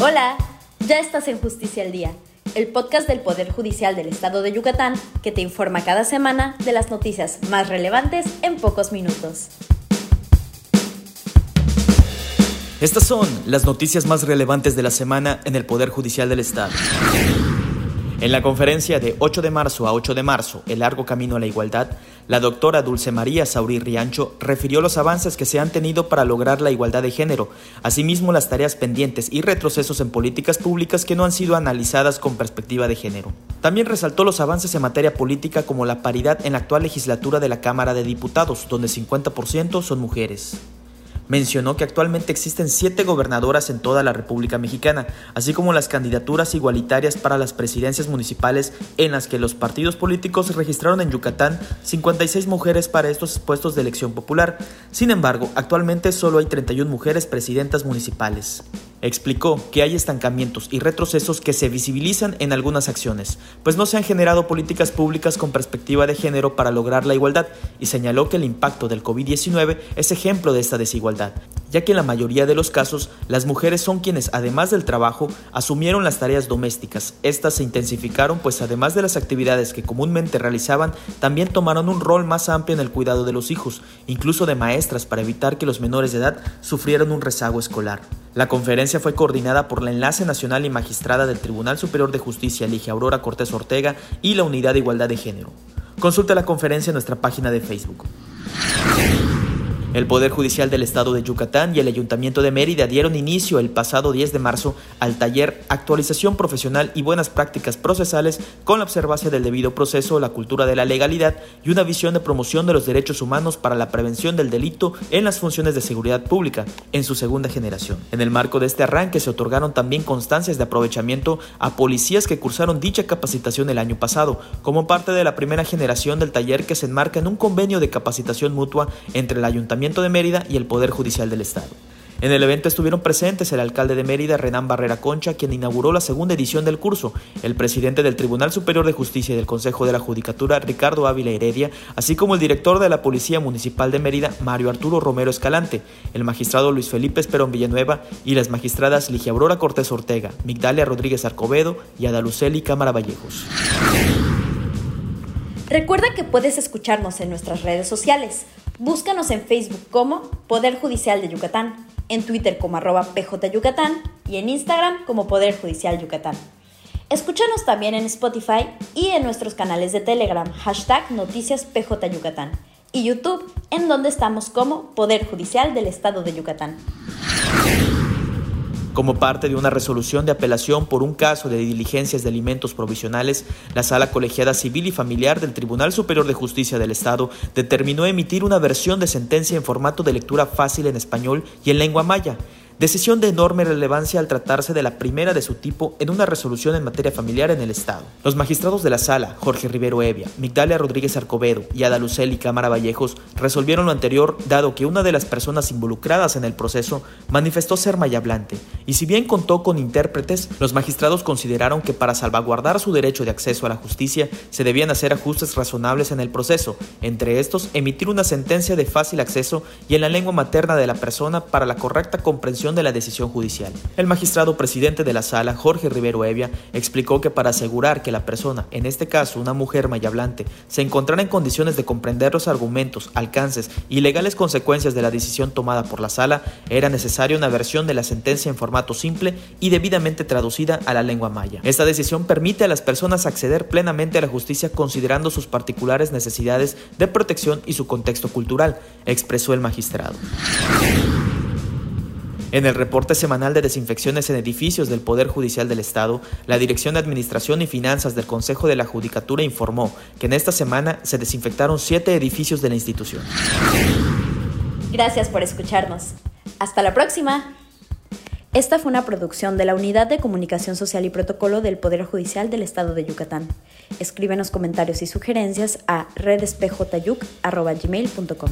Hola, ya estás en Justicia al Día, el podcast del Poder Judicial del Estado de Yucatán que te informa cada semana de las noticias más relevantes en pocos minutos. Estas son las noticias más relevantes de la semana en el Poder Judicial del Estado. En la conferencia de 8 de marzo a 8 de marzo, El largo camino a la igualdad, la doctora Dulce María Saurí Riancho refirió los avances que se han tenido para lograr la igualdad de género, asimismo las tareas pendientes y retrocesos en políticas públicas que no han sido analizadas con perspectiva de género. También resaltó los avances en materia política como la paridad en la actual legislatura de la Cámara de Diputados, donde 50% son mujeres mencionó que actualmente existen siete gobernadoras en toda la República Mexicana, así como las candidaturas igualitarias para las presidencias municipales en las que los partidos políticos registraron en Yucatán 56 mujeres para estos puestos de elección popular. Sin embargo, actualmente solo hay 31 mujeres presidentas municipales. Explicó que hay estancamientos y retrocesos que se visibilizan en algunas acciones, pues no se han generado políticas públicas con perspectiva de género para lograr la igualdad y señaló que el impacto del COVID-19 es ejemplo de esta desigualdad, ya que en la mayoría de los casos las mujeres son quienes, además del trabajo, asumieron las tareas domésticas. Estas se intensificaron pues además de las actividades que comúnmente realizaban, también tomaron un rol más amplio en el cuidado de los hijos, incluso de maestras para evitar que los menores de edad sufrieran un rezago escolar. La conferencia fue coordinada por la Enlace Nacional y Magistrada del Tribunal Superior de Justicia, Ligia Aurora Cortés Ortega, y la Unidad de Igualdad de Género. Consulta la conferencia en nuestra página de Facebook. El Poder Judicial del Estado de Yucatán y el Ayuntamiento de Mérida dieron inicio el pasado 10 de marzo al taller Actualización Profesional y Buenas Prácticas Procesales con la observancia del debido proceso, la cultura de la legalidad y una visión de promoción de los derechos humanos para la prevención del delito en las funciones de seguridad pública en su segunda generación. En el marco de este arranque se otorgaron también constancias de aprovechamiento a policías que cursaron dicha capacitación el año pasado, como parte de la primera generación del taller que se enmarca en un convenio de capacitación mutua entre el Ayuntamiento de Mérida y el Poder Judicial del Estado. En el evento estuvieron presentes el alcalde de Mérida, Renán Barrera Concha, quien inauguró la segunda edición del curso, el presidente del Tribunal Superior de Justicia y del Consejo de la Judicatura, Ricardo Ávila Heredia, así como el director de la Policía Municipal de Mérida, Mario Arturo Romero Escalante, el magistrado Luis Felipe Esperón Villanueva y las magistradas Ligia Aurora Cortés Ortega, Migdalia Rodríguez Arcobedo y Adaluceli Cámara Vallejos. Recuerda que puedes escucharnos en nuestras redes sociales. Búscanos en Facebook como Poder Judicial de Yucatán, en Twitter como arroba PJ Yucatán y en Instagram como Poder Judicial Yucatán. Escúchanos también en Spotify y en nuestros canales de Telegram, hashtag Noticias Yucatán y YouTube, en donde estamos como Poder Judicial del Estado de Yucatán como parte de una resolución de apelación por un caso de diligencias de alimentos provisionales, la Sala Colegiada Civil y Familiar del Tribunal Superior de Justicia del Estado determinó emitir una versión de sentencia en formato de lectura fácil en español y en lengua maya, decisión de enorme relevancia al tratarse de la primera de su tipo en una resolución en materia familiar en el Estado. Los magistrados de la sala, Jorge Rivero Evia, Migdalia Rodríguez Arcobedo y Ada Lucel y Cámara Vallejos, resolvieron lo anterior dado que una de las personas involucradas en el proceso manifestó ser mayablante, y si bien contó con intérpretes, los magistrados consideraron que para salvaguardar su derecho de acceso a la justicia se debían hacer ajustes razonables en el proceso, entre estos emitir una sentencia de fácil acceso y en la lengua materna de la persona para la correcta comprensión de la decisión judicial. El magistrado presidente de la sala, Jorge Rivero Evia, explicó que para asegurar que la persona, en este caso una mujer mayablante, se encontrara en condiciones de comprender los argumentos, alcances y legales consecuencias de la decisión tomada por la sala, era necesaria una versión de la sentencia en formato simple y debidamente traducida a la lengua maya. Esta decisión permite a las personas acceder plenamente a la justicia considerando sus particulares necesidades de protección y su contexto cultural, expresó el magistrado. En el reporte semanal de desinfecciones en edificios del Poder Judicial del Estado, la Dirección de Administración y Finanzas del Consejo de la Judicatura informó que en esta semana se desinfectaron siete edificios de la institución. Gracias por escucharnos. Hasta la próxima. Esta fue una producción de la Unidad de Comunicación Social y Protocolo del Poder Judicial del Estado de Yucatán. Escríbenos comentarios y sugerencias a redespejotayuc.gmail.com.